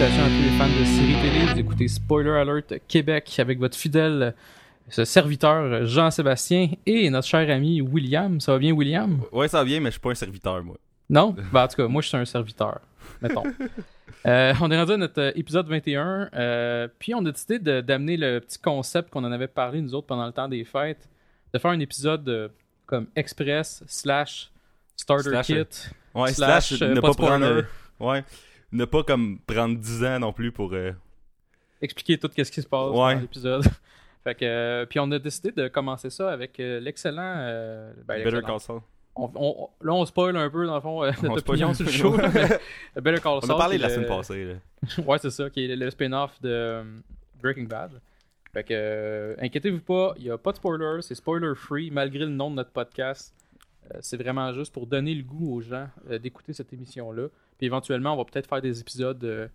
Salutations à tous les fans de séries télé. Vous écoutez Spoiler Alert Québec avec votre fidèle ce serviteur Jean-Sébastien et notre cher ami William. Ça va bien, William? Ouais, ça va bien, mais je suis pas un serviteur, moi. Non? Ben, en tout cas, moi, je suis un serviteur. Mettons. Euh, on est rendu à notre euh, épisode 21. euh, puis on a décidé d'amener le petit concept qu'on en avait parlé, nous autres, pendant le temps des fêtes. De faire un épisode euh, comme express slash starter kit. Ouais, Slash, slash, ne pas prendre. ouais. Ne pas comme prendre 10 ans non plus pour. euh, expliquer tout ce qui se passe Ouais. dans l'épisode. fait que, euh, puis on a décidé de commencer ça avec euh, l'excellent. ben, Better. Call Saul. On- on- là, on spoil un peu, dans le fond, euh, On notre opinion sur le show. là, mais Better Call On Saul. a parlé de la semaine passée. là. ouais, c'est ça, qui est le, spin-off de euh, Breaking Bad. Fait que, euh, inquiétez-vous pas, il n'y a pas de spoilers, c'est spoiler-free, malgré le nom de notre podcast. Euh, c'est vraiment juste pour donner le goût aux gens d'écouter cette émission-là. Puis éventuellement, on va peut-être faire des épisodes euh,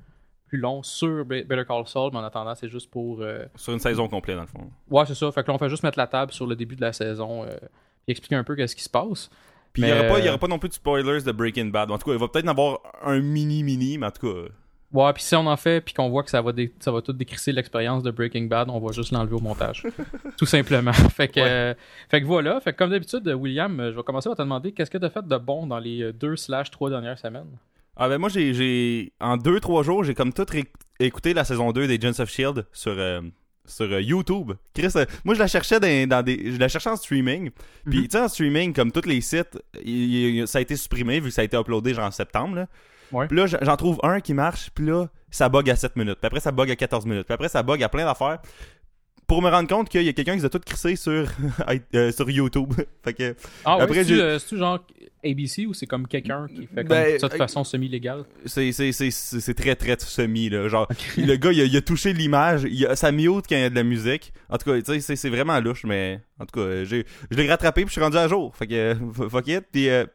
plus longs sur Be- Better Call Saul, mais en attendant, c'est juste pour. euh, Sur une saison complète, dans le fond. Ouais, c'est ça. Fait que là, on fait juste mettre la table sur le début de la saison euh, puis expliquer un peu qu'est-ce qui se passe. Puis il n'y aura, pas- il y euh, aura pas non plus de spoilers de Breaking Bad. En tout cas, il va peut-être en avoir un mini-mini, mais en tout cas. euh, Ouais, puis si on en fait puis qu'on voit que ça va, dé- ça va tout décrisser l'expérience de Breaking Bad, on va juste l'enlever au montage. tout simplement. Fait que, Ouais. euh, fait que voilà. Fait que comme d'habitude, William, euh, je vais commencer par te demander qu'est-ce que tu as fait de bon dans les euh, deux slash trois dernières semaines? Ah ben moi j'ai j'ai en 2 3 jours, j'ai comme tout écouté la saison 2 des Agents of Shield sur euh, sur euh, YouTube. Chris, euh, moi je la cherchais dans, dans des je la cherchais en streaming. Puis Mhm. tu sais en streaming comme tous les sites, il- il- ça a été supprimé vu que ça a été uploadé genre en septembre là. Ouais. Puis là j'en trouve un qui marche, puis là ça bug à 7 minutes, puis après ça bug à 14 minutes, puis après ça bug à plein d'affaires. Pour me rendre compte qu'il y a quelqu'un qui les a tout crissé sur euh, sur YouTube. fait que Ah, Après, j'ai- euh, c'est-tu genre ABC ou c'est comme quelqu'un qui fait comme Ben, ça de euh, façon semi-légale? c'est c'est c'est c'est c'est très très semi là. Genre le gars il a, il a touché l'image il a, ça mute quand il y a de la musique. En tout cas tu sais c'est c'est vraiment louche mais en tout cas j'ai je l'ai rattrapé puis je suis rendu à jour. Fait que euh, fuck it. Puis euh,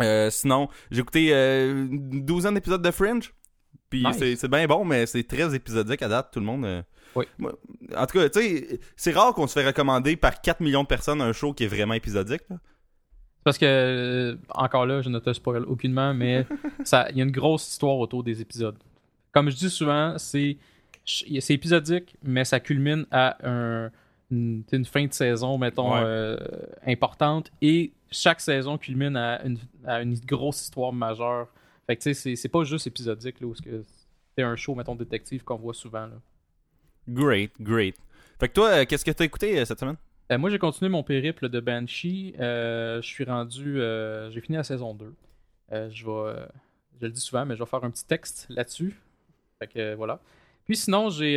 euh, sinon j'ai écouté euh, une douzaine d'épisodes de Fringe. Puis Nice. c'est c'est bien bon mais c'est très épisodique à date tout le monde euh, Oui. en tout cas tu sais c'est rare qu'on se fait recommander par 4 millions de personnes un show qui est vraiment épisodique là. Parce que, euh, encore là, je ne te spoil aucunement, mais ça- il y a une grosse histoire autour des épisodes. Comme je dis souvent, c'est épisodique, mais ça culmine à un- une, une fin de saison, mettons, Ouais. euh, importante, et chaque saison culmine à une, à une grosse histoire majeure. Fait que, tu sais, c'est- pas juste épisodique, là, où c'est un show, mettons, détective qu'on voit souvent, là. Great great fait que toi euh, qu'est-ce que t'as écouté euh, cette semaine? Euh, moi, j'ai continué mon périple de Banshee. Euh, je suis rendu. euh, j'ai fini la saison 2. Euh, je vais. je le dis souvent, mais je vais faire un petit texte là-dessus. Fait que voilà. Puis sinon, j'ai,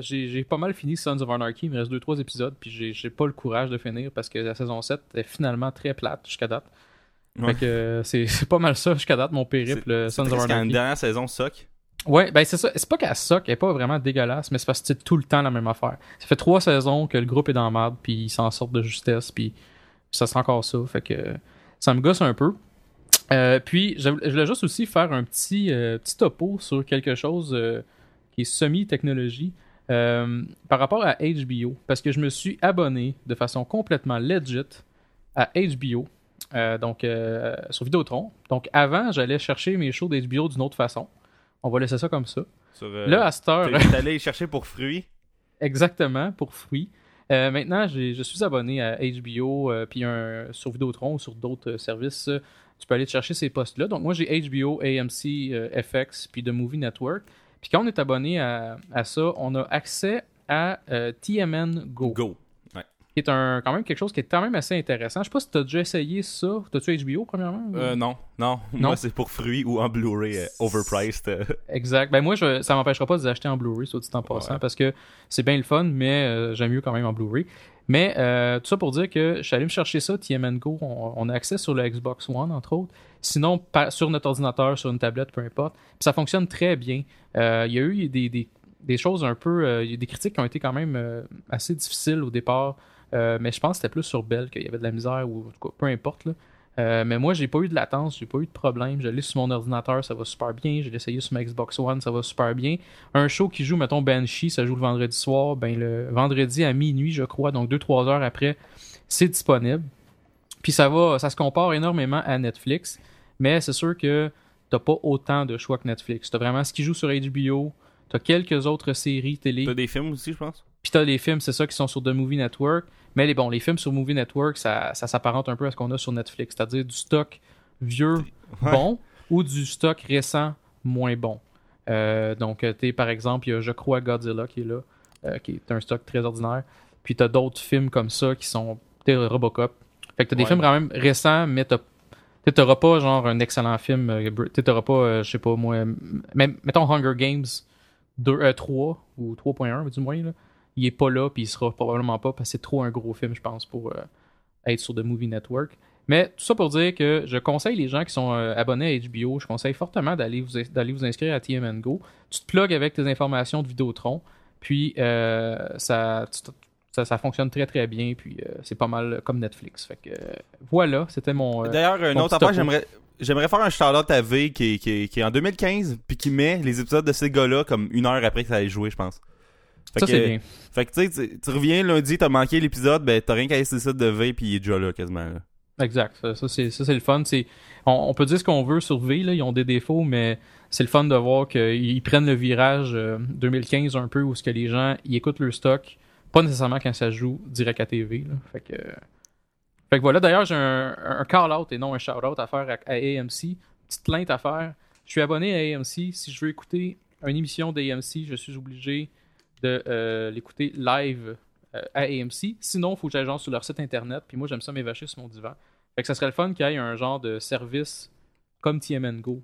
j'ai, j'ai pas mal fini Sons of Anarchy. Il me reste 2-3 épisodes. Puis j'ai, j'ai pas le courage de finir parce que la saison 7 est finalement très plate jusqu'à date. Ouais. Fait que c'est, c'est pas mal ça jusqu'à date, mon périple Sons of Anarchy. dernière saison sock Ouais, ben c'est ça. C'est pas qu'elle soque, elle est pas vraiment dégueulasse, mais c'est parce que c'est tout le temps la même affaire. Ça fait trois saisons que le groupe est dans la merde, puis ils s'en sortent de justesse, puis ça sera encore ça. Fait que ça me gosse un peu. Euh, puis je voulais juste aussi faire un petit, euh, petit topo sur quelque chose euh, qui est semi-technologie par rapport à HBO, parce que je me suis abonné de façon complètement legit à HBO. donc sur Vidéotron. Donc avant, j'allais chercher mes shows d'HBO d'une autre façon. On va laisser ça comme ça. sur euh, Là, à cette heure, t'es allé chercher pour fruits exactement, pour fruits. Euh, maintenant, je suis abonné à HBO, euh, puis sur Vidéotron ou sur d'autres services. tu peux aller te chercher ces postes-là. Donc, moi, j'ai HBO, AMC, FX, puis The Movie Network. Puis quand on est abonné à, à ça, on a accès à TMN Go, go qui est un, quand même quelque chose qui est quand même assez intéressant. Je sais pas si tu as déjà essayé ça. T'as-tu HBO, premièrement? ou- Euh, non, non. Non? Moi, c'est pour fruits ou en Blu-ray euh, overpriced. euh. Exact. Ben moi, je, ça m'empêchera pas de les acheter en Blu-ray, soit dit en passant, Ouais. parce que c'est bien le fun, mais j'aime mieux quand même en Blu-ray. Mais tout ça pour dire que je suis allé me chercher ça, TMN Go. On, on a accès sur le Xbox One, entre autres. Sinon, par- sur notre ordinateur, sur une tablette, peu importe. Puis ça fonctionne très bien. Il y a eu des, des, des choses un peu. Il y a des critiques qui ont été quand même assez difficiles au départ. Euh, mais je pense que c'était plus sur Bell qu'il y avait de la misère ou en tout cas, peu importe. Là. Euh, mais moi, j'ai pas eu de latence, j'ai pas eu de problème. Je l'ai sur mon ordinateur, ça va super bien. Je l'ai essayé sur ma Xbox One, ça va super bien. Un show qui joue, mettons, Banshee, ça joue le vendredi soir. Ben, le vendredi à minuit, je crois, donc 2-3 heures après, c'est disponible. Puis ça va, ça se compare énormément à Netflix. Mais c'est sûr que t'as pas autant de choix que Netflix. T'as vraiment ce qui joue sur HBO, t'as quelques autres séries télé, T'as des films aussi, je pense? Puis t'as les films, c'est ça, qui sont sur The Movie Network. Mais les, bon, les films sur Movie Network, ça, ça s'apparente un peu à ce qu'on a sur Netflix, c'est-à-dire du stock vieux Ouais. bon ou du stock récent moins bon. Euh, donc, tu par exemple, il y a, je crois, Godzilla qui est là, euh, qui est un stock très ordinaire. Puis t'as d'autres films comme ça qui sont t'es Robocop. Fait que t'as des films quand même récents, mais t'as t'auras pas genre un excellent film. euh, T'auras pas, euh, je sais pas moi, même, mettons Hunger Games 2, euh, 3 ou 3.1 du moins. Là? Il est pas là, puis il sera probablement pas parce que c'est trop un gros film, je pense, pour euh, être sur The Movie Network. Mais tout ça pour dire que je conseille les gens qui sont euh, abonnés à HBO, je conseille fortement d'aller vous, d'aller vous inscrire à TM Go. Tu te plugues avec tes informations de Vidéotron, puis euh, ça, ça, ça fonctionne très très bien, puis c'est pas mal comme Netflix. Fait que voilà, c'était mon. D'ailleurs, une mon autre affaire, j'aimerais. J'aimerais faire un shout-out à V qui, est- qui, est- qui est en 2015 puis qui met les épisodes de ces gars-là comme une heure après que ça ait joué, je pense. Fait ça c'est bien. Fait que tu sais, tu- reviens lundi, t'as manqué l'épisode, ben t'as rien qu'à sur le site de V puis il est déjà là quasiment. Là. Exact. Ça, ça, c'est ça, c'est le fun. C'est, on, on peut dire ce qu'on veut sur V, là, ils ont des défauts, mais c'est le fun de voir qu'ils prennent le virage euh, 2015 un peu où ce que les gens ils écoutent leur stock, pas nécessairement quand ça joue direct à TV. Là. Fait que, fait que voilà. D'ailleurs, j'ai un, un call-out et non un shout-out à faire à, à AMC. Petite plainte à faire. Je suis abonné à AMC. Si je veux écouter une émission d'AMC, je suis obligé de euh, l'écouter live euh, à AMC. Sinon, il faut que j'aille genre sur leur site internet. Puis moi, j'aime ça m'évacher sur mon divan. Fait que ça serait le fun qu'il y ait un genre de service comme TMN Go.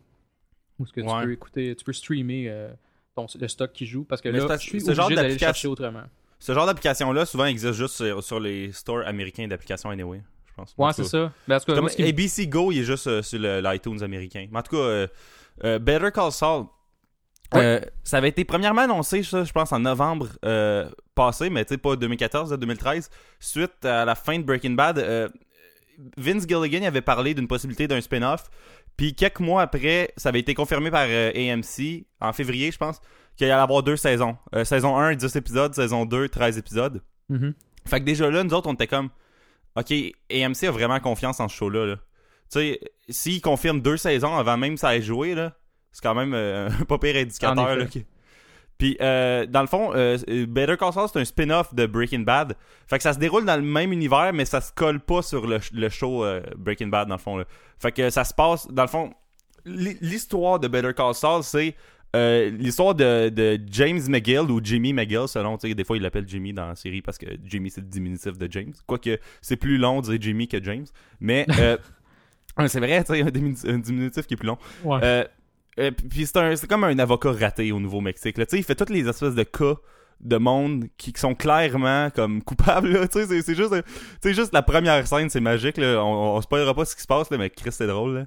Où ce que tu peux écouter, tu peux streamer euh, ton, le stock qui joue. Parce que Mais là, ce genre obligé d'aller le d'application- chercher autrement. Ce genre d'application-là, souvent, existe juste sur, sur les stores américains d'applications anyway, je pense. En Ouais, c'est ça. Mais en tout cas, Comme moi, ce qui me- ABC Go, il est juste sur l'iTunes américain. Mais en tout cas, Better Call Saul, Ouais. euh, ça avait été premièrement annoncé, ça, je pense, en novembre euh, passé, mais tu sais, pas 2014, là, 2013. Suite à la fin de Breaking Bad, euh, Vince Gilligan avait parlé d'une possibilité d'un spin-off. Puis quelques mois après, ça avait été confirmé par euh, AMC, en février, je pense, qu'il allait y avoir deux saisons. Euh, saison 1, 10 épisodes. Saison 2, 13 épisodes. Mhm. Fait que déjà là, nous autres, on était comme, ok, AMC a vraiment confiance en ce show-là. Là. Tu sais, s'ils confirment deux saisons avant même ça ait joué, là, c'est quand même euh, un pas pire indicateur. Là, qui- Puis, euh, dans le fond, euh, Better Call Saul, c'est un spin-off de Breaking Bad. Fait que ça se déroule dans le même univers, mais ça se colle pas sur le, le show Breaking Bad, dans le fond. Là. Fait que ça se passe, dans le fond, l'hi- l'histoire de Better Call Saul, c'est euh, l'histoire de, de James McGill ou Jimmy McGill, selon, tu sais, des fois il l'appelle Jimmy dans la série parce que Jimmy c'est le diminutif de James. Quoique c'est plus long de dire Jimmy que James. Mais euh, c'est vrai, tu sais, un, un diminutif qui est plus long. Ouais. Euh, euh, puis c'est un- c'est comme un avocat raté au Nouveau-Mexique. là. Tu sais, il fait toutes les espèces de cas de monde qui, qui sont clairement comme coupables. là. Tu sais, c'est- juste, tu sais, juste la première scène, c'est magique. Là. On, on spoilera pas ce qui se passe, là, mais Chris, c'est drôle. Là.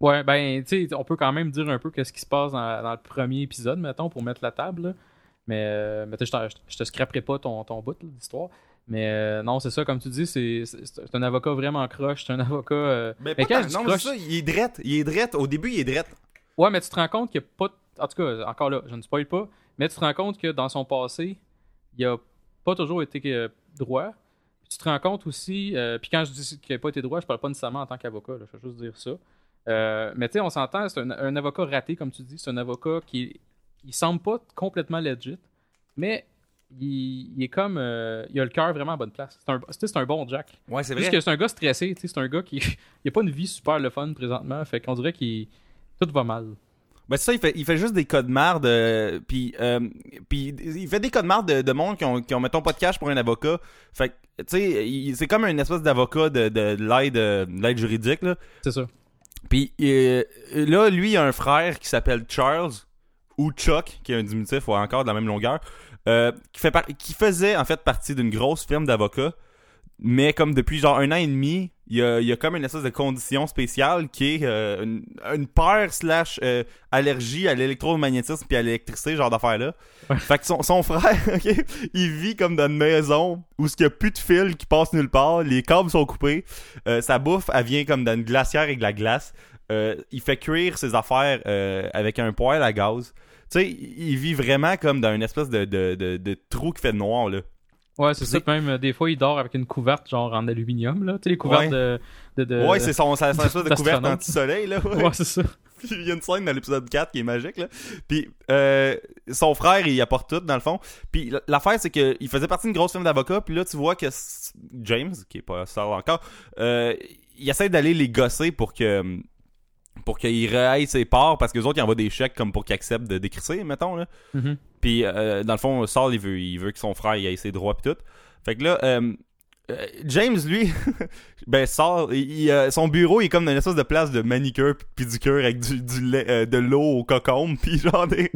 Ouais, ben, tu sais, on peut quand même dire un peu qu'est-ce qui se passe dans, dans le premier épisode, mettons, pour mettre la table. là. Mais, euh, mais tu sais, je te- je te scraperai pas ton, ton bout d'histoire. Mais euh, non, c'est ça, comme tu dis, c'est un avocat vraiment croche. C'est un avocat. euh, Mais, Mais pas quand tant- je dis non, mais croche- c'est ça, il est drette. Il est drette. Au début, il est drette. Ouais, mais tu te rends compte qu'il n'y a pas. de- En tout cas, encore là, je ne spoil pas. Mais tu te rends compte que dans son passé, il a pas toujours été euh, droit. Puis tu te rends compte aussi. euh, puis quand je dis qu'il n'a pas été droit, je parle pas nécessairement en tant qu'avocat. Je veux juste dire ça. Euh, mais tu sais, on s'entend, c'est un, un avocat raté, comme tu dis. C'est un avocat qui. Il semble pas complètement legit. Mais il, il est comme. euh, il a le cœur vraiment à bonne place. C'est un, c'est un bon Jack. Ouais, c'est Juste que c'est un gars stressé, c'est un gars qui il a pas une vie super le fun présentement, fait qu'on dirait qu'il tout va mal. Ben c'est ça, il fait, il fait juste des codes marde, euh, puis euh, puis il fait des codes marde de, de monde qui ont, qui ont, mettons, pas de cash pour un avocat. Fait que, tu sais, c'est comme une espèce d'avocat de, de, de l'aide euh, juridique, là. C'est ça. Puis euh, là, lui, il a un frère qui s'appelle Charles, ou Chuck, qui est un diminutif, ou encore de la même longueur, qui, fait par- qui faisait en fait partie d'une grosse firme d'avocats, mais comme depuis genre un an et demi, il y a, il y a comme une espèce de condition spéciale qui est euh, une, une peur slash euh, allergie à l'électromagnétisme puis à l'électricité, genre d'affaires-là. Ouais. Fait que son, son frère, il vit comme dans une maison où il y a plus de fils qui passent nulle part, les câbles sont coupés, euh, sa bouffe, elle vient comme dans une glacière avec de la glace. Il fait cuire ses affaires avec un poêle à gaz. Tu sais, il vit vraiment comme dans une espèce de, de, de, de trou qui fait noir, là. Ouais, c'est ça. Même euh, des fois, il dort avec une couverte genre en aluminium là, tu sais les couvertes Ouais. de, de, de- ouais, c'est son, sa, espèce de couverte anti-soleil, là. ouais. Ouais, c'est ça. Puis il y a une scène dans l'épisode 4 qui est magique, là. Puis euh, son frère, il apporte tout, dans le fond. Puis l'affaire, c'est qu'il faisait partie d'une grosse firme d'avocats. Puis là, tu vois que James, qui est pas sort encore, euh, il essaie d'aller les gosser pour que pour qu'ils réaillent ses parts parce que les autres ils envoient des chèques comme pour qu'ils acceptent de décrisser mettons là Mhm. Puis euh, dans le fond Saul il veut il veut que son frère il ait ses droits puis tout fait que là euh, euh, James lui ben son bureau il est comme dans une espèce de place de manicure pis pédicure avec du, du lait, de l'eau au cocombe puis genre il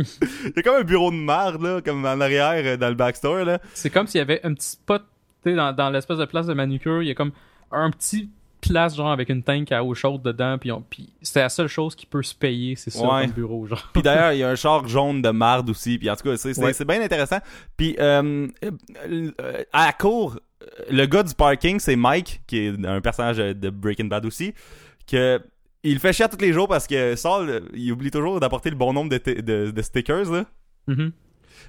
y a comme un bureau de merde là comme en arrière dans le backstore là C'est comme s'il y avait un petit spot tu sais, dans, dans l'espèce de place de manucure. Il y a comme un petit place genre avec une tank à eau chaude dedans. Puis, on- puis c'est la seule chose qui peut se payer, c'est ça, Ouais. comme bureau. Genre. Puis d'ailleurs, il y a un char jaune de marde aussi. Puis en tout cas, c'est, c'est, Ouais. c'est bien intéressant. Puis euh, euh, à la cour, le gars du parking, c'est Mike, qui est un personnage de Breaking Bad aussi, que il fait chier tous les jours parce que Saul, il oublie toujours d'apporter le bon nombre de, t- de, de stickers. Là. Mhm.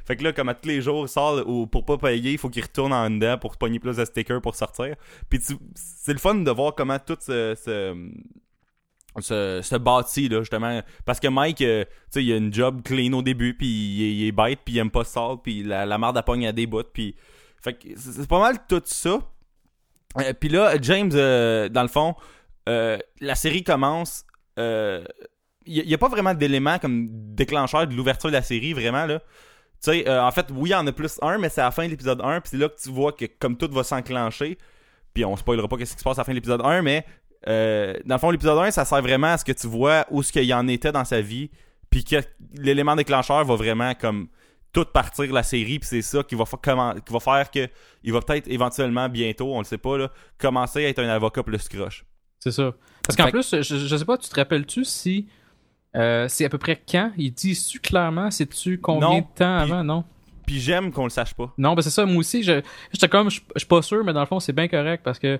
Fait que là, comme à tous les jours, Saul, ou pour pas payer, il faut qu'il retourne en dedans pour pogner plus de stickers pour sortir. Puis c'est le fun de voir comment tout se, se, se, bâtit, là, justement. Parce que Mike, euh, tu sais, il a une job clean au début, puis il, est- il bête, puis il aime pas Saul, puis la, la merde à pogne à des bouts, puis... Fait que c'est pas mal tout ça. Euh, puis là, James, euh, dans le fond, la série commence... Il n'y a, pas vraiment d'éléments comme déclencheur de l'ouverture de la série, vraiment, là. Tu sais, euh, en fait, oui, il y en a plus un, mais c'est à la fin de l'épisode 1, puis c'est là que tu vois que comme tout va s'enclencher, puis on spoilera pas qu'est-ce qui se passe à la fin de l'épisode 1, mais euh, dans le fond, l'épisode 1, ça sert vraiment à ce que tu vois où ce qu'il y en était dans sa vie, puis que l'élément déclencheur va vraiment comme tout partir la série, puis c'est ça qui va, comment- qui va faire que il va peut-être éventuellement bientôt, on le sait pas, là, commencer à être un avocat plus croche. C'est ça. Parce qu'en Fait- plus, je, je sais pas, tu te rappelles-tu si euh, c'est à peu près quand? Il dit-tu clairement, sais-tu combien Non, de temps avant? Non. Puis j'aime qu'on le sache pas. Non, ben c'est ça, moi aussi, je- j'étais comme, je je suis pas sûr, mais dans le fond, c'est bien correct parce que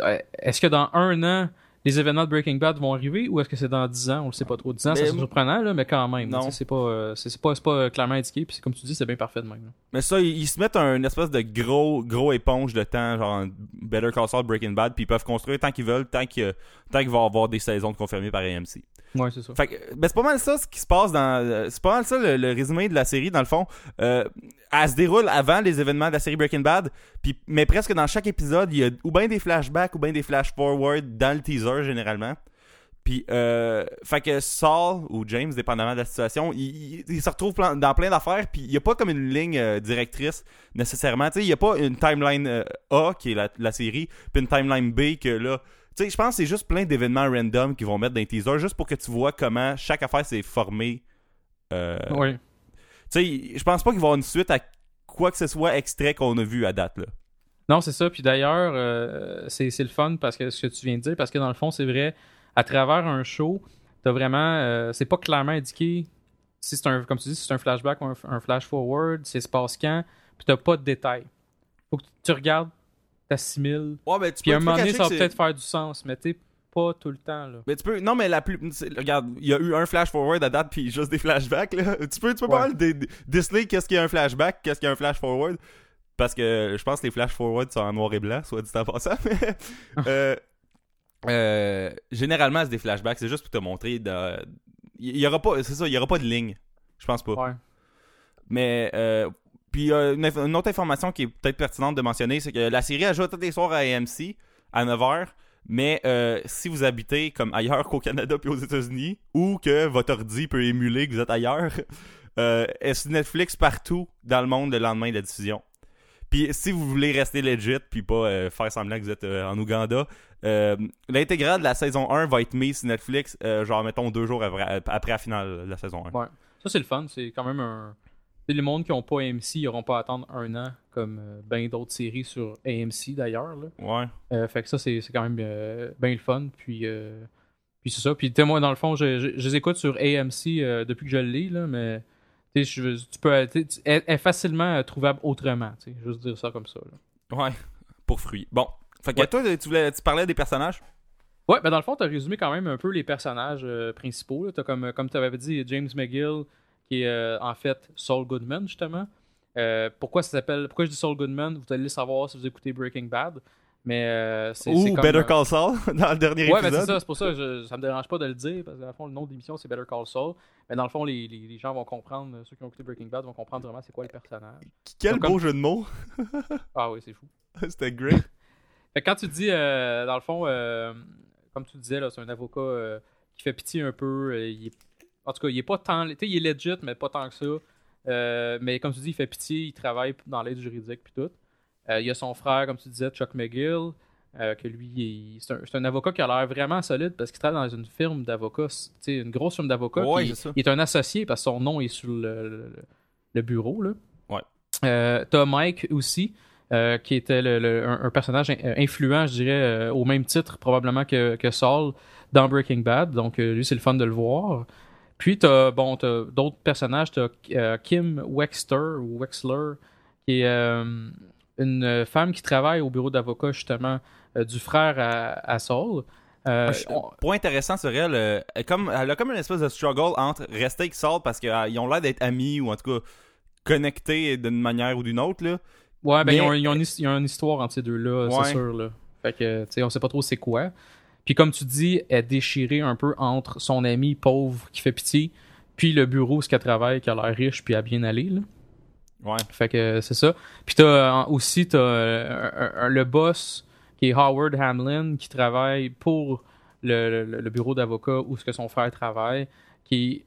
euh, est-ce que dans un an, les événements de Breaking Bad vont arriver ou est-ce que c'est dans 10 ans? On le sait pas trop. 10 ans, c'est surprenant, là, mais quand même. Sais, C'est pas, euh, c'est pas, c'est pas euh, clairement indiqué, puis c'est comme tu dis, c'est bien parfait de même. là. Mais ça, ils, ils se mettent un espèce de gros gros éponge de temps, genre Better Call Saul, Breaking Bad, puis ils peuvent construire tant qu'ils veulent, tant que tant qu'il va y avoir des saisons confirmées par AMC. Ouais, c'est ça. Fait que, ben c'est pas mal ça ce qui se passe dans. euh, C'est pas mal ça le, le résumé de la série, dans le fond. Euh, elle se déroule avant les événements de la série Breaking Bad, puis mais presque dans chaque épisode, il y a ou bien des flashbacks ou bien des flash-forward dans le teaser généralement. Puis, euh, fait que Saul ou James, dépendamment de la situation, il, se retrouve dans plein d'affaires, puis il n'y a pas comme une ligne euh, directrice nécessairement. Tu il n'y a pas une timeline euh, A, qui est la, la série, puis une timeline B que là. Tu sais, je pense que c'est juste plein d'événements random qu'ils vont mettre dans les teasers, juste pour que tu vois comment chaque affaire s'est formée. Euh. Tu sais, je pense pas qu'il va y avoir une suite à quoi que ce soit extrait qu'on a vu à date, là. Non, c'est ça. Puis d'ailleurs, euh, c'est c'est le fun parce que ce que tu viens de dire, parce que dans le fond, c'est vrai, à travers un show, t'as vraiment, euh, c'est pas clairement indiqué si c'est un, comme tu dis, si c'est un flashback ou un, un flash forward, c'est se passe quand, puis t'as pas de détails. Faut que tu regardes, t'assimiles, Ouais, mais tu puis à un moment donné, ça va peut-être faire du sens, mais tu sais, pas tout le temps là. Mais tu peux. Non, mais la plus. Regarde, il y a eu un flash forward à date, puis juste des flashbacks, là. Tu peux, tu peux pas Ouais. dé- déceler qu'est-ce qu'il y a un flashback, qu'est-ce qu'il y a un flash forward. Parce que je pense que les flash forward sont en noir et blanc, soit dit en passant. mais, euh, euh, généralement, c'est des flashbacks, c'est juste pour te montrer. de- Il y aura pas. C'est ça, il y aura pas de ligne. Je pense pas. Ouais. Mais euh, puis euh, une, une autre information qui est peut-être pertinente de mentionner, c'est que la série joue tous les soirs à AMC à 9h. Mais euh, si vous habitez comme ailleurs qu'au Canada puis aux États-Unis, ou que votre ordi peut émuler que vous êtes ailleurs, euh, est Netflix partout dans le monde le lendemain de la diffusion. Puis si vous voulez rester legit puis pas euh, faire semblant que vous êtes euh, en Ouganda, euh, l'intégrale de la saison 1 va être mise sur Netflix, euh, genre mettons deux jours après, après la finale de la saison 1. Ouais. Ça, c'est le fun. C'est quand même un. Tu les mondes qui ont pas AMC, ils auront pas à attendre un an, comme euh, ben d'autres séries sur AMC d'ailleurs. Ouais. Euh, fait que ça, c'est c'est quand même euh, bien le fun. Puis, euh, puis c'est ça. Puis, tu moi, dans le fond, je, je, je les écoute sur AMC depuis que je le lis, là, mais tu je- tu peux. tu tu- Elle est facilement trouvable autrement. tu Juste dire ça comme ça. là. Ouais, pour fruits. Bon. Fait que Ouais. toi, tu, voulais, tu parlais des personnages? Ouais, ben dans le fond, t'as résumé quand même un peu les personnages principaux. là. Comme, comme tu avais dit, James McGill, qui est euh, en fait Saul Goodman, justement. Euh, pourquoi ça s'appelle. Pourquoi je dis Saul Goodman? Vous allez le savoir si vous écoutez Breaking Bad. Mais euh, c'est Ou comme, Better Call Saul dans le dernier Ouais, mais c'est épisode. ça, c'est pour ça que ça me dérange pas de le dire, parce que dans le fond, le nom de l'émission, c'est Better Call Saul. Mais dans le fond, les, les, les gens vont comprendre, ceux qui ont écouté Breaking Bad vont comprendre vraiment c'est quoi le personnage. Quel Donc, beau comme- jeu de mots. Ah oui, c'est fou. C'était great. Fait que quand tu dis, dans le fond, comme tu disais, c'est un avocat qui fait pitié un peu. il est- en tout cas, il est pas tant. Tu sais, il est legit, mais pas tant que ça. Euh, mais comme tu dis, il fait pitié, il travaille dans l'aide juridique puis tout. Euh, il y a son frère, comme tu disais, Chuck McGill, euh, que lui, il- c'est un, avocat qui a l'air vraiment solide parce qu'il travaille dans une firme d'avocats, tu sais, une grosse firme d'avocats. Ouais, ça. il est un associé parce que son nom est sur le, le- le bureau. Là. Ouais. T'as Mike aussi, qui était le- un, un personnage in- influent, je dirais, au même titre probablement que, que Saul dans Breaking Bad. Donc lui, c'est le fun de le voir. Puis t'as bon, t'as d'autres personnages. T'as euh, Kim Wexter ou Wexler, qui est euh, une femme qui travaille au bureau d'avocat justement euh, du frère à, à Saul. Euh, on- Point intéressant sur elle, euh, elle, comme, elle a comme une espèce de struggle entre rester avec Saul parce qu'ils ont l'air d'être amis ou en tout cas connectés d'une manière ou d'une autre. Là. Ouais, ben, Mais- ils, ont, ils ont une, his- ils ont une histoire entre ces deux-là, Ouais. c'est sûr. Là. Fait que, tu sais, on sait pas trop c'est quoi. Puis comme tu dis, elle est déchirée un peu entre son ami pauvre qui fait pitié, puis le bureau, ce qu'elle travaille, qui a l'air riche, puis à bien aller. Là. Ouais. Fait que c'est ça. Puis t'as euh, aussi t'as, euh, le boss qui est Howard Hamlin qui travaille pour le, le- le bureau d'avocat où ce que son frère travaille, qui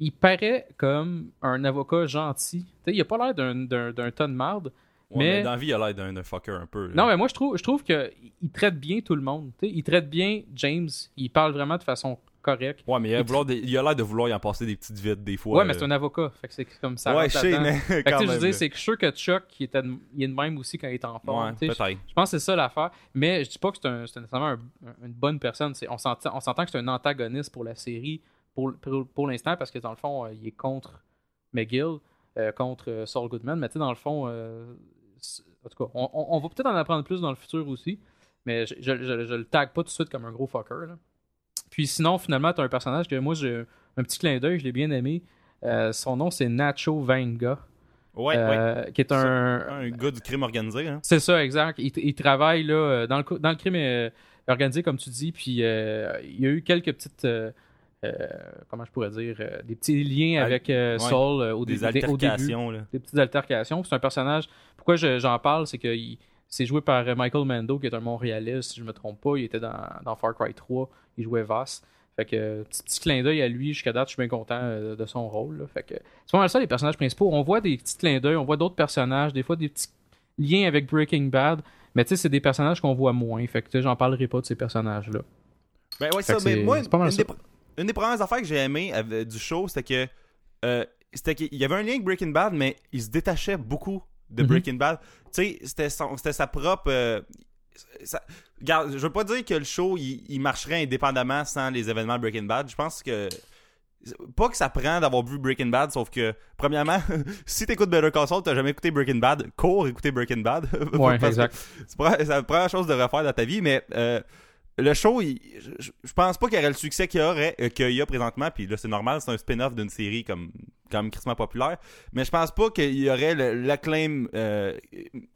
il paraît comme un avocat gentil. Il a pas l'air d'un, d'un, d'un ton de marde, Ouais, Mais- mais... dans la vie, il a l'air d'un fucker un peu. là. non, mais moi, je trouve, je trouve qu'il traite bien tout le monde. Il traite bien James. Il parle vraiment de façon correcte. Ouais, mais il a, des- l'air de vouloir y en passer des petites vides des fois. Ouais, mais là. c'est un avocat. Fait que c'est comme ça. Ouais, je sais, mais Fait que, quand tu sais, je même. veux c'est que je suis sûr que Chuck, il, était de, il est de même aussi quand il est en forme. Ouais, peut-être. je pense que c'est ça l'affaire. Mais je dis pas que c'est un- nécessairement un- un- une bonne personne. On s'entend que c'est un antagoniste pour la série pour, pour, pour l'instant parce que dans le fond, euh, il est contre McGill, euh, contre euh, Saul Goodman. Mais tu sais, dans le fond, euh, en tout cas, on, on- va peut-être en apprendre plus dans le futur aussi. Mais je, je, je- je le tag pas tout de suite comme un gros fucker. là. Puis sinon, finalement, tu as un personnage que moi, j'ai un petit clin d'œil, je l'ai bien aimé. Euh, son nom, c'est Nacho Vanga, Ouais, ouais. euh, qui est un, Un gars du crime organisé. Hein. c'est ça, exact. Il, il travaille là, euh, dans, le, dans le crime euh, organisé, comme tu dis, puis euh, il y a eu quelques petites. Euh, comment je pourrais dire euh, Des petits liens Al- avec euh, ouais. Saul euh, au, Des dé- au début. Là. Des petites altercations. C'est un personnage. Pourquoi je- j'en parle C'est que il- c'est joué par Michael Mando, qui est un Montréalais, si je me trompe pas. Il était dans, dans Far Cry 3. Il jouait Voss. Fait que petit, petit clin d'œil à lui, jusqu'à date, je suis bien content euh, de son rôle. là. Fait que c'est pas mal ça les personnages principaux. On voit des petits clins d'œil, on voit d'autres personnages, des fois des petits liens avec Breaking Bad, mais tu sais, c'est des personnages qu'on voit moins. Fait que j'en parlerai pas de ces personnages-là. Ben ouais, ça. Mais moi, c'est pas mal une, ça. des, une des premières affaires que j'ai aimé avec- du show, c'était que euh, c'était qu'il y avait un lien avec Breaking Bad, mais il se détachait beaucoup de Mhm. Breaking Bad. Tu sais, c'était sa propre. euh, ça- regarde, je veux pas dire que le show il, il marcherait indépendamment sans les événements Breaking Bad. Je pense que pas que ça prend d'avoir vu Breaking Bad, sauf que premièrement, si t'écoutes Better Call Saul, t'as jamais écouté Breaking Bad, cours écouter Breaking Bad. Ouais, exact. c'est la première chose de refaire dans ta vie, mais euh, le show, je, je pense pas qu'il y aurait le succès qu'il y aurait, euh, qu'il y a présentement, puis là c'est normal, c'est un spin-off d'une série comme quand même populaire, mais je pense pas qu'il y aurait l'acclaim euh,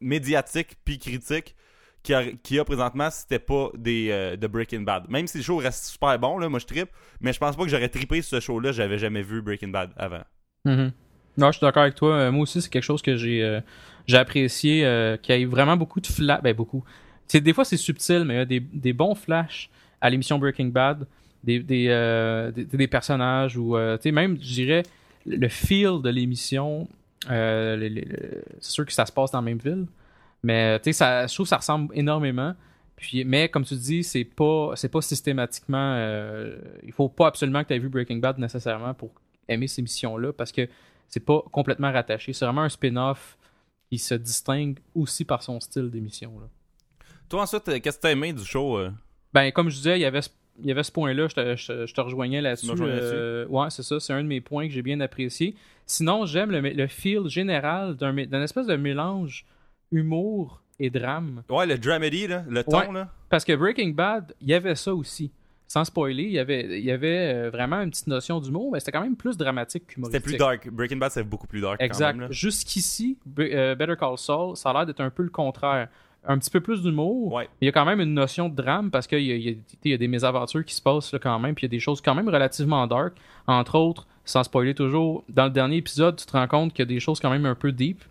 médiatique puis critique qu'il y, a- a présentement si c'était pas des euh, de Breaking Bad. Même si le show reste super bon, là, moi je trippe, mais je pense pas que j'aurais trippé sur ce show-là, j'avais jamais vu Breaking Bad avant. Mhm. Non, je suis d'accord avec toi. Euh, moi aussi, c'est quelque chose que j'ai euh, j'ai apprécié, qu'il y ait vraiment beaucoup de flash. Ben, beaucoup. Des fois, c'est subtil, mais il y a des, des bons flashs à l'émission Breaking Bad, des, des, euh, des, personnages, ou euh, même, je dirais, le feel de l'émission. euh, c'est sûr que ça se passe dans la même ville, mais ça- je trouve que ça ressemble énormément. Puis, mais comme tu dis, c'est pas, c'est pas systématiquement. euh, il faut pas absolument que tu aies vu Breaking Bad nécessairement pour aimer ces missions-là, parce que c'est pas complètement rattaché. C'est vraiment un spin-off qui se distingue aussi par son style d'émission. Toi ensuite, euh, qu'est-ce que t'as aimé du show euh? Ben, comme je disais, il y avait ce, il y avait ce point-là, je te, je, te- je te rejoignais là-dessus. Tu me rejoignais Euh, ouais, c'est ça, c'est un de mes points que j'ai bien apprécié. Sinon, j'aime le, le feel général d'un mé- d'un espèce de mélange humour et drame. Ouais, le dramedy, là, le ton, Ouais. là. Parce que Breaking Bad, il y avait ça aussi. Sans spoiler, il y avait, il y avait euh, vraiment une petite notion d'humour, mais c'était quand même plus dramatique C'était qu'humoristique. plus dark. Breaking Bad, c'est beaucoup plus dark Exact. quand même. là. Jusqu'ici, Be- euh, Better Call Saul, ça a l'air d'être un peu le contraire. Un petit peu plus d'humour. Ouais. Il y a quand même une notion de drame parce qu'il y, a- y y des mésaventures qui se passent là, quand même, puis il y a des choses quand même relativement dark. Entre autres, sans spoiler toujours, dans le dernier épisode, tu te rends compte qu'il y a des choses quand même un peu deep.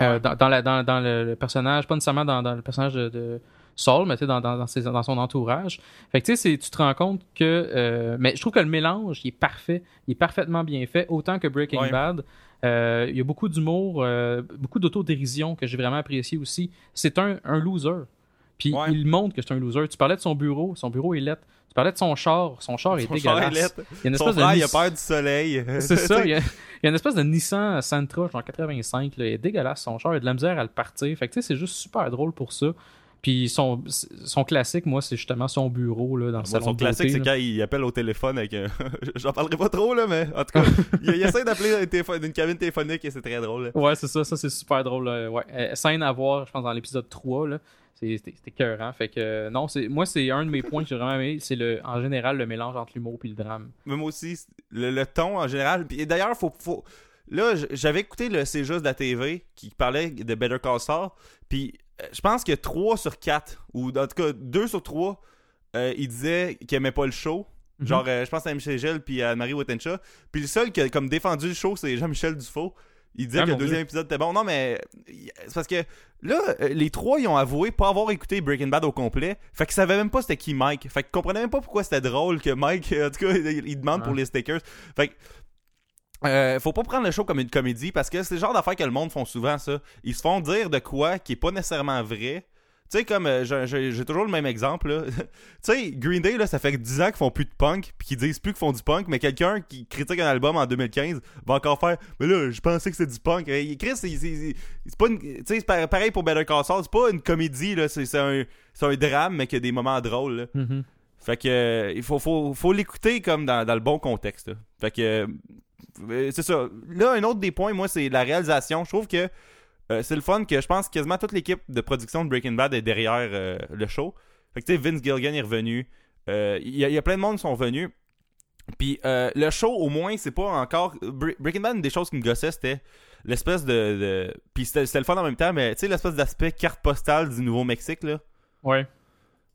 Euh, Ouais. dans, dans la, dans, dans le, personnage, pas nécessairement dans, dans le personnage de, de Saul, mais tu sais, dans, dans, dans, ses- dans son entourage. Fait que tu sais, tu te rends compte que. euh, mais je trouve que le mélange, il est parfait. Il est parfaitement bien fait, autant que Breaking Ouais. Bad. Euh, il y a beaucoup d'humour, euh, beaucoup d'autodérision que j'ai vraiment apprécié aussi. C'est un, un loser. Puis Ouais. il montre que c'est un loser. Tu parlais de son bureau, son bureau est lettre. Tu parlais de son char, son char est Son char est dégueulasse. Il y a une Son espèce frère, de il a peur du soleil. c'est ça, il y, a, il y a une espèce de Nissan Sentra, genre 85, là, il est dégueulasse son char, il a de la misère à le partir. Fait que tu sais, c'est juste super drôle pour ça. Puis son, son classique, moi, c'est justement son bureau là, dans le salon son de classique, c'est quand il appelle au téléphone avec un... J'en parlerai pas trop, là, mais en tout cas, il, il essaie d'appeler un téléphone- d'une cabine téléphonique et c'est très drôle. là. Ouais, c'est ça, ça c'est super drôle. là. Ouais. Euh, scène à voir, je pense, dans l'épisode 3, là. C'était écœurant. Fait que, euh, non, c'est moi, c'est un de mes points que j'ai vraiment aimé. C'est le, en général le mélange entre l'humour et le drame. Moi aussi, le, le ton en général. Puis d'ailleurs, faut, faut... là, j'avais écouté le C'est juste de la TV qui parlait de Better Call Saul. Puis je pense que 3 sur 4, ou en tout cas 2 sur 3, euh, il disait qu'il aimait pas le show. Mhm. Genre, euh, je pense à Michel Gel puis à Marie Watencha. Puis le seul qui a comme défendu le show, c'est Jean-Michel Dufault. Il disait Ah, que le deuxième épisode était bon. Non, mais c'est parce que là, euh, les trois, ils ont avoué pas avoir écouté Breaking Bad au complet. Fait qu'ils savaient même pas c'était qui Mike. Fait qu'ils comprenaient même pas pourquoi c'était drôle que Mike, en tout cas, il, demande pour les stickers. Fait que. Euh, faut pas prendre le show comme une comédie parce que c'est le genre d'affaires que le monde font souvent ça. Ils se font dire de quoi qui est pas nécessairement vrai. Tu sais, comme euh, j'ai- toujours le même exemple. là. tu sais, Green Day, là, ça fait 10 ans qu'ils font plus de punk, puis qu'ils disent plus qu'ils font du punk, mais quelqu'un qui critique un album en 2015 va encore faire Mais là, je pensais que c'était du punk. Et Chris, c'est- c'est c'est- c'est pas une. Tu sais, c'est pa- pareil pour Better Call Saul, c'est pas une comédie, là, c'est c'est un, c'est un drame, mais qui a des moments drôles. là. Mhm. Fait que euh, il faut, faut, faut l'écouter comme dans, dans le bon contexte. là. Fait que euh, euh, c'est ça. Là, un autre des points, moi, c'est la réalisation. Je trouve que euh, c'est le fun que je pense quasiment toute l'équipe de production de Breaking Bad est derrière euh, le show. Fait que tu sais, Vince Gilligan est revenu. Euh, Il y, a- il y a plein de monde qui sont venus. Puis le show, au moins, c'est pas encore. Bre- Breaking Bad, une des choses qui me gossait, c'était l'espèce de. de... Puis c'était le fun en même temps, mais tu sais, l'espèce d'aspect carte postale du Nouveau-Mexique, là Ouais.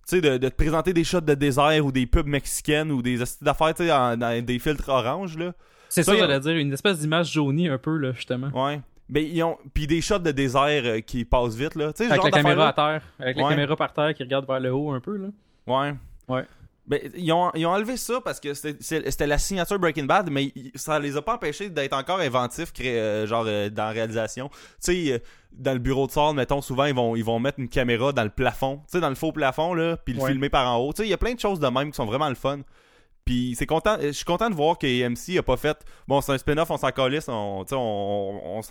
tu sais, de, de te présenter des shots de désert ou des pubs mexicaines ou des d'affaires, tu sais, dans des filtres orange, là. C'est Ça, ça, j'allais dire, une espèce d'image jaunie un peu, là, justement. Ouais. Mais ils ont. Puis des shots de désert euh, qui passent vite, là. Tu sais, ce Avec genre la caméra à terre. Avec Ouais. la caméra par terre qui regarde vers le haut un peu, là. Ouais. Ouais. Ben, ils ont, ils ont enlevé ça parce que c'était la signature Breaking Bad, mais ça les a pas empêchés d'être encore inventifs, cré- euh, genre euh, dans la réalisation. Tu sais, dans le bureau de Saul, mettons, souvent, ils vont, ils vont mettre une caméra dans le plafond, tu sais, dans le faux plafond, là, puis le Ouais. filmer par en haut. Tu sais, il y a plein de choses de même qui sont vraiment le fun. Puis c'est content, je suis content de voir que AMC a pas fait. Bon, c'est un spin-off, on s'en calisse, on, on,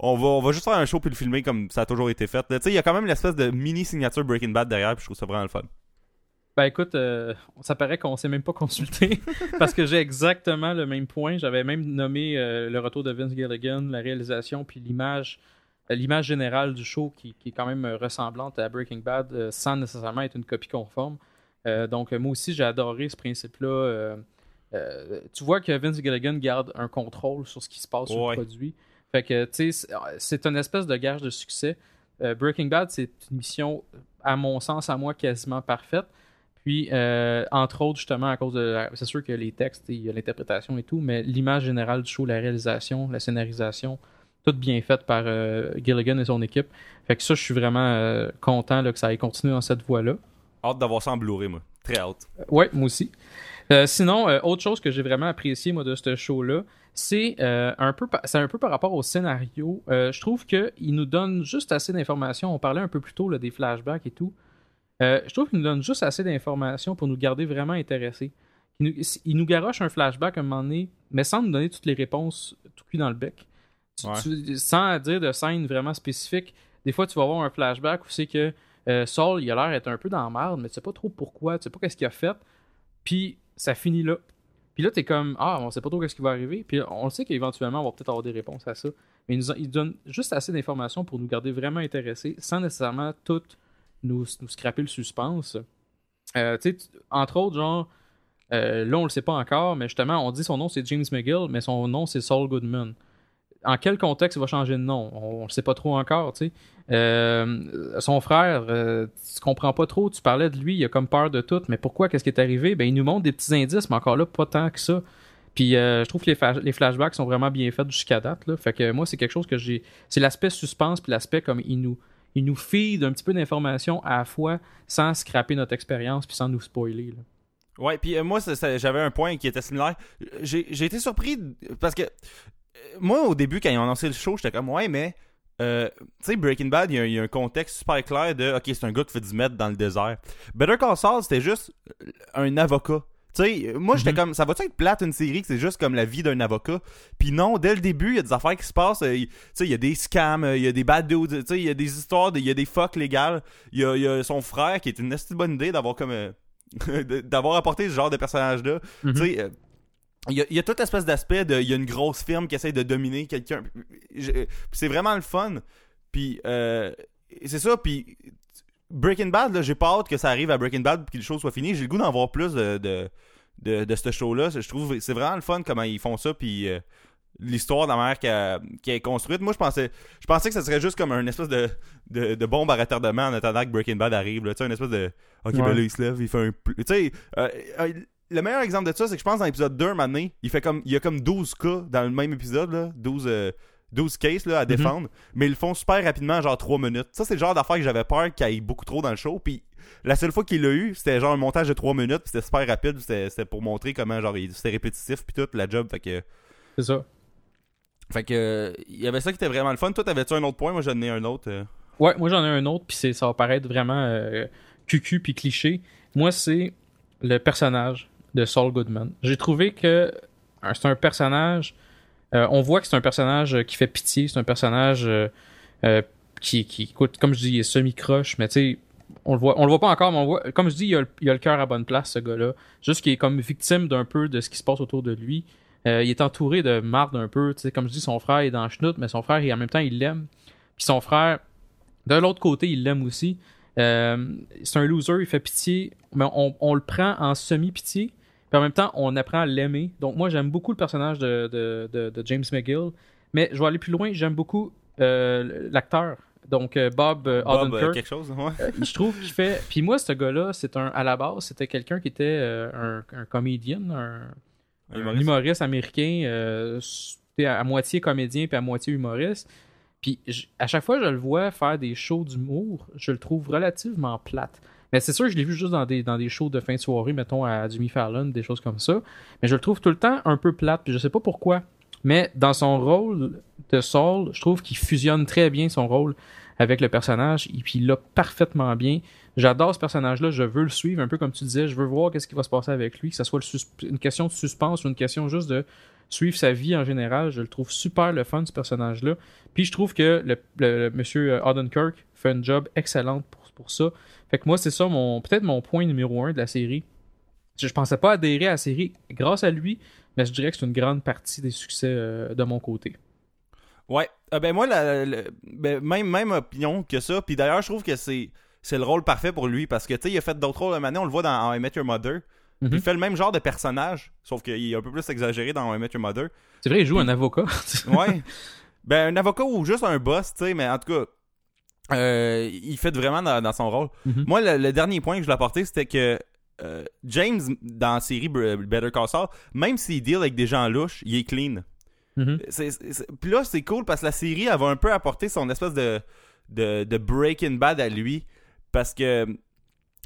on, va, on va juste faire un show puis le filmer comme ça a toujours été fait. il y a quand même l'espèce de mini signature Breaking Bad derrière, puis je trouve ça vraiment le fun. Ben écoute, euh, ça paraît qu'on s'est même pas consulté parce que j'ai exactement le même point. J'avais même nommé euh, le retour de Vince Gilligan, la réalisation, puis l'image, euh, l'image générale du show qui, est quand même euh, ressemblante à Breaking Bad euh, sans nécessairement être une copie conforme. Euh, donc moi aussi j'ai adoré ce principe-là. Euh, euh, tu vois que Vince Gilligan garde un contrôle sur ce qui se passe sur le produit. Fait que tu sais, c'est- une espèce de gage de succès. Euh, Breaking Bad, c'est une mission, à mon sens, à moi, quasiment parfaite. Puis, euh, entre autres, justement, à cause de. C'est sûr que les textes, il y a l'interprétation et tout, mais l'image générale du show, la réalisation, la scénarisation, tout bien fait par euh, Gilligan et son équipe. Fait que ça, je suis vraiment content là, que ça ait continué dans cette voie-là. Hâte d'avoir ça en Blu-ray, moi. Très hâte. Ouais, moi aussi. Euh, sinon, euh, autre chose que j'ai vraiment apprécié moi de ce show-là, c'est euh, un peu, c'est un peu par rapport au scénario. Je trouve que il nous donne juste assez d'informations. On parlait un peu plus tôt là, des flashbacks et tout. Je trouve qu'il nous donne juste assez d'informations pour nous garder vraiment intéressés. Il nous, il nous garoche un flashback à un moment donné, mais sans nous donner toutes les réponses tout cuit dans le bec. Tu- Ouais. tu- sans dire de scène vraiment spécifique. Des fois, tu vas avoir un flashback où c'est que euh, Saul, il a l'air d'être un peu dans la merde, mais tu sais pas trop pourquoi, tu sais pas qu'est-ce qu'il a fait. Puis ça finit là. Puis là, t'es comme, ah, on sait pas trop qu'est-ce qui va arriver. Puis on sait qu'éventuellement, on va peut-être avoir des réponses à ça. Mais il nous, donne juste assez d'informations pour nous garder vraiment intéressés, sans nécessairement tout nous, nous scraper le suspense. Euh, tu sais, entre autres, genre, euh, là, on le sait pas encore, mais justement, on dit son nom c'est James McGill, mais son nom c'est Saul Goodman. En quel contexte il va changer de nom? On ne sait pas trop encore, tu sais. Euh, son frère, euh, tu comprends pas trop. Tu parlais de lui, il a comme peur de tout. Mais pourquoi? Qu'est-ce qui est arrivé? Ben, il nous montre des petits indices, mais encore là, pas tant que ça. Puis euh, je trouve que les, flashbacks sont vraiment bien faits jusqu'à date. Là. Fait que moi, c'est quelque chose que j'ai. C'est l'aspect suspense, puis l'aspect comme il nous, il nous un petit peu d'informations à la fois sans scraper notre expérience, puis sans nous spoiler. Là. Ouais, puis moi, j'avais un point qui était similaire. J'ai été surpris parce que moi, au début, quand ils ont annoncé le show, j'étais comme, ouais, mais. Euh, tu sais, Breaking Bad, il y, a un contexte super clair de OK, c'est un gars qui fait du mètres dans le désert. Better Call Saul, c'était juste un avocat. Tu sais, moi j'étais mhm. comme ça va-tu être plate une série que c'est juste comme la vie d'un avocat? Puis non, dès le début, il y a des affaires qui se passent, euh, tu sais, il y a des scams, euh, il y a des bad dudes, tu sais, il y a des histoires, il y a des fucks légales. Il y a, son frère qui est une bonne idée d'avoir comme d'avoir apporté ce genre de personnage là. Tu mhm. sais il y, a, il y a toute espèce d'aspect de. Il y a une grosse firme qui essaie de dominer quelqu'un. C'est vraiment le fun. Puis, euh, c'est ça. Puis, Breaking Bad, j'ai pas hâte que ça arrive à Breaking Bad et que les choses soient finies. J'ai le goût d'en voir plus de, de, de, ce show-là. Je trouve c'est vraiment le fun comment ils font ça. Puis, euh, l'histoire de la mère qui, est construite. Moi, je pensais, je pensais que ça serait juste comme un espèce de, de, de bombe à retardement en attendant que Breaking Bad arrive. Tu sais, une espèce de. Ok, ben là, il se lève, il fait un. Tu sais, euh, le meilleur exemple de ça, c'est que je pense dans l'épisode 2, un il, fait comme, il y a comme 12 cas dans le même épisode, là, 12, 12 euh, cases là, à mhm. défendre, mais ils le font super rapidement, genre 3 minutes. Ça, c'est le genre d'affaire que j'avais peur qu'il ait beaucoup trop dans le show. Puis la seule fois qu'il l'a eu, c'était genre un montage de 3 minutes, c'était super rapide, c'était pour montrer comment genre c'était répétitif, puis tout, la job. Fait que. C'est ça. Fait que. Il y avait ça qui était vraiment le fun. Toi, t'avais-tu un autre point? Moi, j'en ai un autre. Euh. Ouais, moi, j'en ai un autre, puis ça va paraître vraiment euh, cucu puis cliché. Moi, c'est le personnage de Saul Goodman. J'ai trouvé que euh, c'est un personnage. Euh, on voit que c'est un personnage qui fait pitié, c'est un personnage euh, qui, qui, écoute, comme je dis, il est semi-croche, mais tu sais, on le voit, on le voit pas encore, mais on voit, comme je dis, il a, le cœur à bonne place, ce gars-là. Juste qu'il est comme victime d'un peu de ce qui se passe autour de lui. il est entouré de marde un peu, tu comme je dis, son frère est dans le chenoute, mais son frère, en même temps, il l'aime. Puis son frère, de l'autre côté, il l'aime aussi. c'est un loser, il fait pitié, mais on le prend en semi-pitié. Puis en même temps, on apprend à l'aimer. Donc moi, j'aime beaucoup le personnage de, de, de, James McGill. Mais je vais aller plus loin, j'aime beaucoup euh, l'acteur. Donc euh, Bob, euh, Bob quelque chose, ouais. je trouve qu'il fait. Puis moi, ce gars-là, c'est un à la base, c'était quelqu'un qui était un, un comédien, un, humoriste. américain, à, à, moitié comédien puis à moitié humoriste. Puis à chaque fois que je le vois faire des shows d'humour, je le trouve relativement plate. Mais c'est sûr je l'ai vu juste dans des, dans des shows de fin de soirée, mettons à Jimmy Fallon, des choses comme ça. Mais je le trouve tout le temps un peu plate, puis je sais pas pourquoi. Mais dans son rôle de Saul, je trouve qu'il fusionne très bien son rôle avec le personnage, et puis il l'a parfaitement bien. J'adore ce personnage-là, je veux le suivre, un peu comme tu disais, je veux voir qu'est-ce qui va se passer avec lui, que ce soit une question de suspense ou une question juste de suivre sa vie en général. Je le trouve super le fun, ce personnage-là. Puis je trouve que le, le, monsieur Odenkirk fait un job excellent pour, ça. Fait que moi, c'est ça mon peut-être mon point numéro un de la série. Je, pensais pas adhérer à la série grâce à lui, mais je dirais que c'est une grande partie des succès euh, de mon côté. Ouais. Euh, ben moi, la, ben, même, même opinion que ça. Puis d'ailleurs, je trouve que c'est c'est le rôle parfait pour lui parce que tu sais, il a fait d'autres rôles. Maintenant, on le voit dans I Met Your Mother. Il mhm. fait le même genre de personnage, sauf qu'il est un peu plus exagéré dans I Met Your Mother. C'est vrai, il joue un avocat. ouais. Ben, un avocat ou juste un boss, tu sais, mais en tout cas, euh, il fait vraiment dans, son rôle. Mhm. Moi, le, dernier point que je voulais apporter, c'était que euh, James, dans la série Better Call Saul, même s'il deal avec des gens louches, il est clean. Mhm. Puis là, c'est cool parce que la série, elle va un peu apporter son espèce de, de, de Breaking Bad à lui. Parce que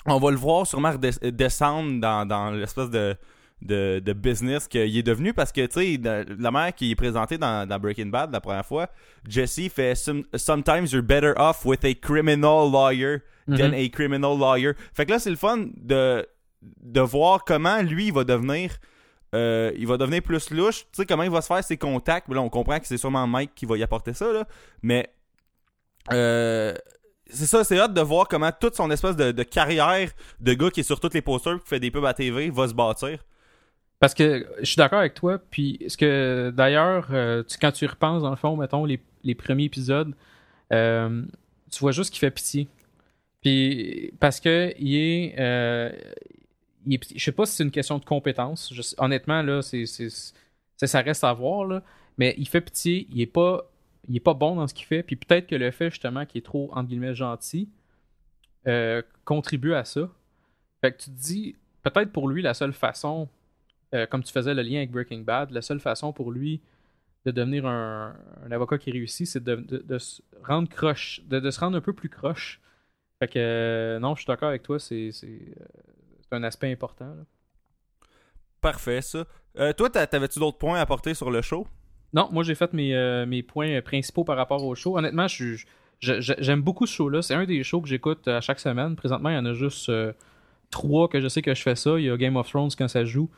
on va le voir sûrement descendre dans, dans l'espèce de de, de business qu'il est devenu parce que, tu sais, la manière qui est présentée dans, dans, Breaking Bad la première fois, Jesse fait Sometimes you're better off with a criminal lawyer than mm-hmm. a criminal lawyer. Fait que là, c'est le fun de, de voir comment lui il va devenir. Euh, il va devenir plus louche. Tu sais, comment il va se faire ses contacts. Là, on comprend que c'est sûrement Mike qui va y apporter ça, là. Mais. Euh, c'est ça, c'est hâte de voir comment toute son espèce de, de, carrière de gars qui est sur tous les posters, qui fait des pubs à TV, va se bâtir. Parce que je suis d'accord avec toi, puis ce que d'ailleurs, euh, quand tu repenses, dans le fond, mettons, les, les premiers épisodes, euh, tu vois juste qu'il fait pitié. Puis parce que il est, euh, je sais pas si c'est une question de compétence. honnêtement, là, c'est, ça reste à voir, là. mais il fait pitié, il est pas, il est pas bon dans ce qu'il fait, puis peut-être que le fait justement qu'il est trop, entre guillemets, gentil, euh, contribue à ça. Fait que tu te dis, peut-être pour lui, la seule façon, euh, comme tu faisais le lien avec Breaking Bad, la seule façon pour lui de devenir un, un avocat qui réussit, c'est de, de- de se rendre croche, de, de se rendre un peu plus croche. Fait que euh, non, je suis d'accord avec toi, c'est euh, un aspect important. là. Parfait, ça. Euh, toi, t'a- t'avais-tu d'autres points à apporter sur le show? Non, moi j'ai fait mes, mes points principaux par rapport au show. Honnêtement, je j'aime beaucoup ce show-là. C'est un des shows que j'écoute à chaque semaine. Présentement, il y en a juste trois que je sais que je fais ça. Il y a Game of Thrones quand ça joue.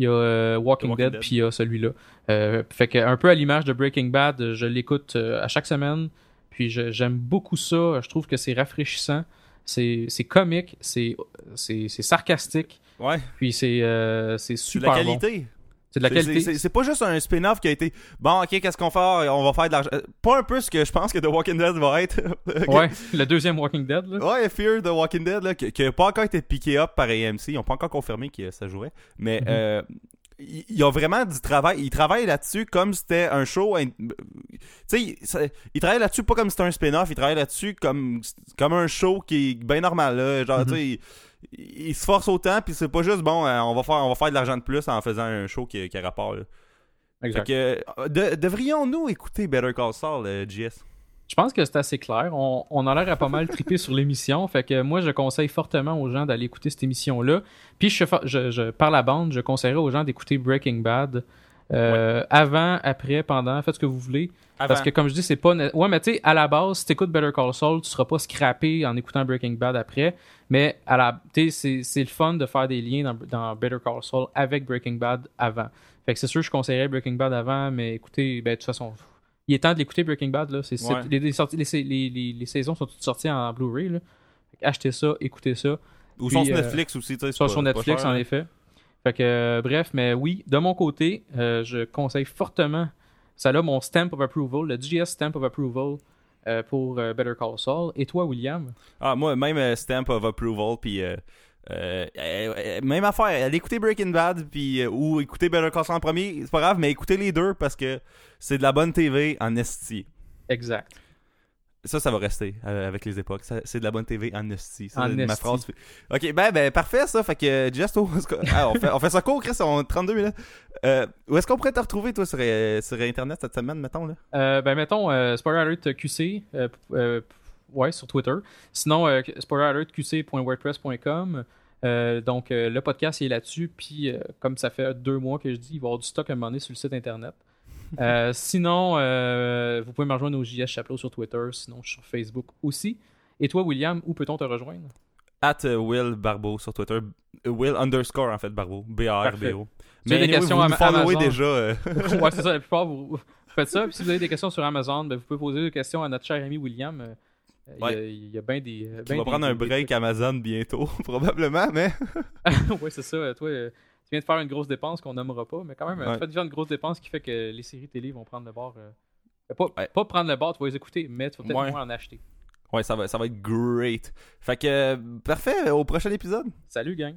Il y a euh, Walking, Walking Dead, Dead. puis il y a celui-là. Euh, fait que un peu à l'image de Breaking Bad, je l'écoute euh, à chaque semaine. Puis j'aime beaucoup ça. Je trouve que c'est rafraîchissant. C'est comique, c'est sarcastique, Ouais. puis c'est super la bon. C'est de la qualité. c'est- pas juste un spin-off qui a été bon, ok, qu'est-ce qu'on fait On va faire de l'argent. Euh, Pas un peu ce que je pense que The Walking Dead va être. Ouais, le deuxième Walking Dead. Là. Ouais, Fear the Walking Dead, là, qui qui a pas encore été piqué up par AMC. Ils ont pas encore confirmé que ça jouait. Mais Mhm. euh, ils ont vraiment du travail. Ils travaillent là-dessus comme c'était un show. in- Tu sais, ils travaillent là-dessus pas comme c'était un spin-off. Ils travaillent là-dessus comme, comme un show qui est bien normal. Là. Genre, Mhm. tu sais, ils, ils se forcent autant. Puis c'est pas juste, bon, euh, on va faire, on va faire de l'argent de plus en faisant un show qui, qui a rapport. Là. Fait Exact. que, euh, de- devrions-nous écouter Better Call Saul, euh, JS? Je pense que c'est assez clair. On, on a l'air à pas mal triper sur l'émission. Fait que moi, je conseille fortement aux gens d'aller écouter cette émission-là. Puis, je, je, je- par la bande, je conseillerais aux gens d'écouter Breaking Bad. Euh, Avant, après, pendant, faites ce que vous voulez. Parce que, comme je dis, c'est pas. Ouais, mais tu sais, à la base, si t'écoutes Better Call Saul, tu seras pas scrappé en écoutant Breaking Bad après. Mais à la. Tu sais, c'est- c'est le fun de faire des liens dans, dans Better Call Saul avec Breaking Bad avant. Fait que c'est sûr, je conseillerais Breaking Bad avant, mais écoutez, ben, de toute façon, il est temps de l'écouter Breaking Bad. Là. C'est, c'est- Ouais. les, les sorties- les, les- les- les saisons sont toutes sorties en Blu-ray. Achetez ça, écoutez ça. Ou sur euh, Netflix aussi, tu sais. sur Netflix, cher, en hein. effet. Fait que, euh, bref, mais oui, de mon côté, euh, je conseille fortement. Ça a mon stamp of approval, le GS stamp of approval euh, pour Better Call Saul. Et toi, William? Ah, moi, même Stamp of Approval, puis même affaire, allez écouter Breaking Bad, puis ou écouter Better Call Saul en premier, c'est pas grave, mais écoutez les deux parce que c'est de la bonne TV en esti. Exact. Ça, ça va rester euh, avec les époques. C'est de la bonne TV en esti. Ma phrase. Ok, ben, ben parfait ça. Fait que Just, oh, ah, on, fait, on fait ça court, Chris, on 32 minutes. Euh, où est-ce qu'on pourrait te retrouver, toi, sur, euh, sur Internet cette semaine, mettons, là? Euh, ben, mettons, euh, Spoiler Alert QC, ouais, sur Twitter. Sinon. Euh, donc, euh, le podcast il est là-dessus. Puis, euh, comme ça fait deux mois que je dis, il va y avoir du stock à un moment donné sur le site internet. Euh, sinon, euh, vous pouvez me rejoindre au JS Chapelot sur Twitter. Sinon, je suis sur Facebook aussi. Et toi, William, où peut-on te rejoindre? At euh, Will Barbeau sur Twitter. Will underscore, en fait, Barbeau. B-A-R-B-O. As des anyway, questions vous followez Amazon? déjà. euh, Ouais, c'est ça, la plupart, vous, vous faites ça. Puis, si vous avez des questions sur Amazon, ben, vous pouvez poser des questions à notre cher ami William. Il y a- bien des. ben va des- prendre un break Amazon bientôt, probablement, mais... ouais, c'est ça. Toi, tu viens de faire une grosse dépense qu'on nommera pas, mais quand même, Ouais. tu fais déjà une grosse dépense qui fait que les séries télé vont prendre le bord. euh, euh, pas, Ouais. pas prendre le bord, tu vas les écouter, mais tu vas peut-être Ouais. moins en acheter. Ouais, ça va, ça va être great. Fait que, euh, parfait, au prochain épisode. Salut, gang.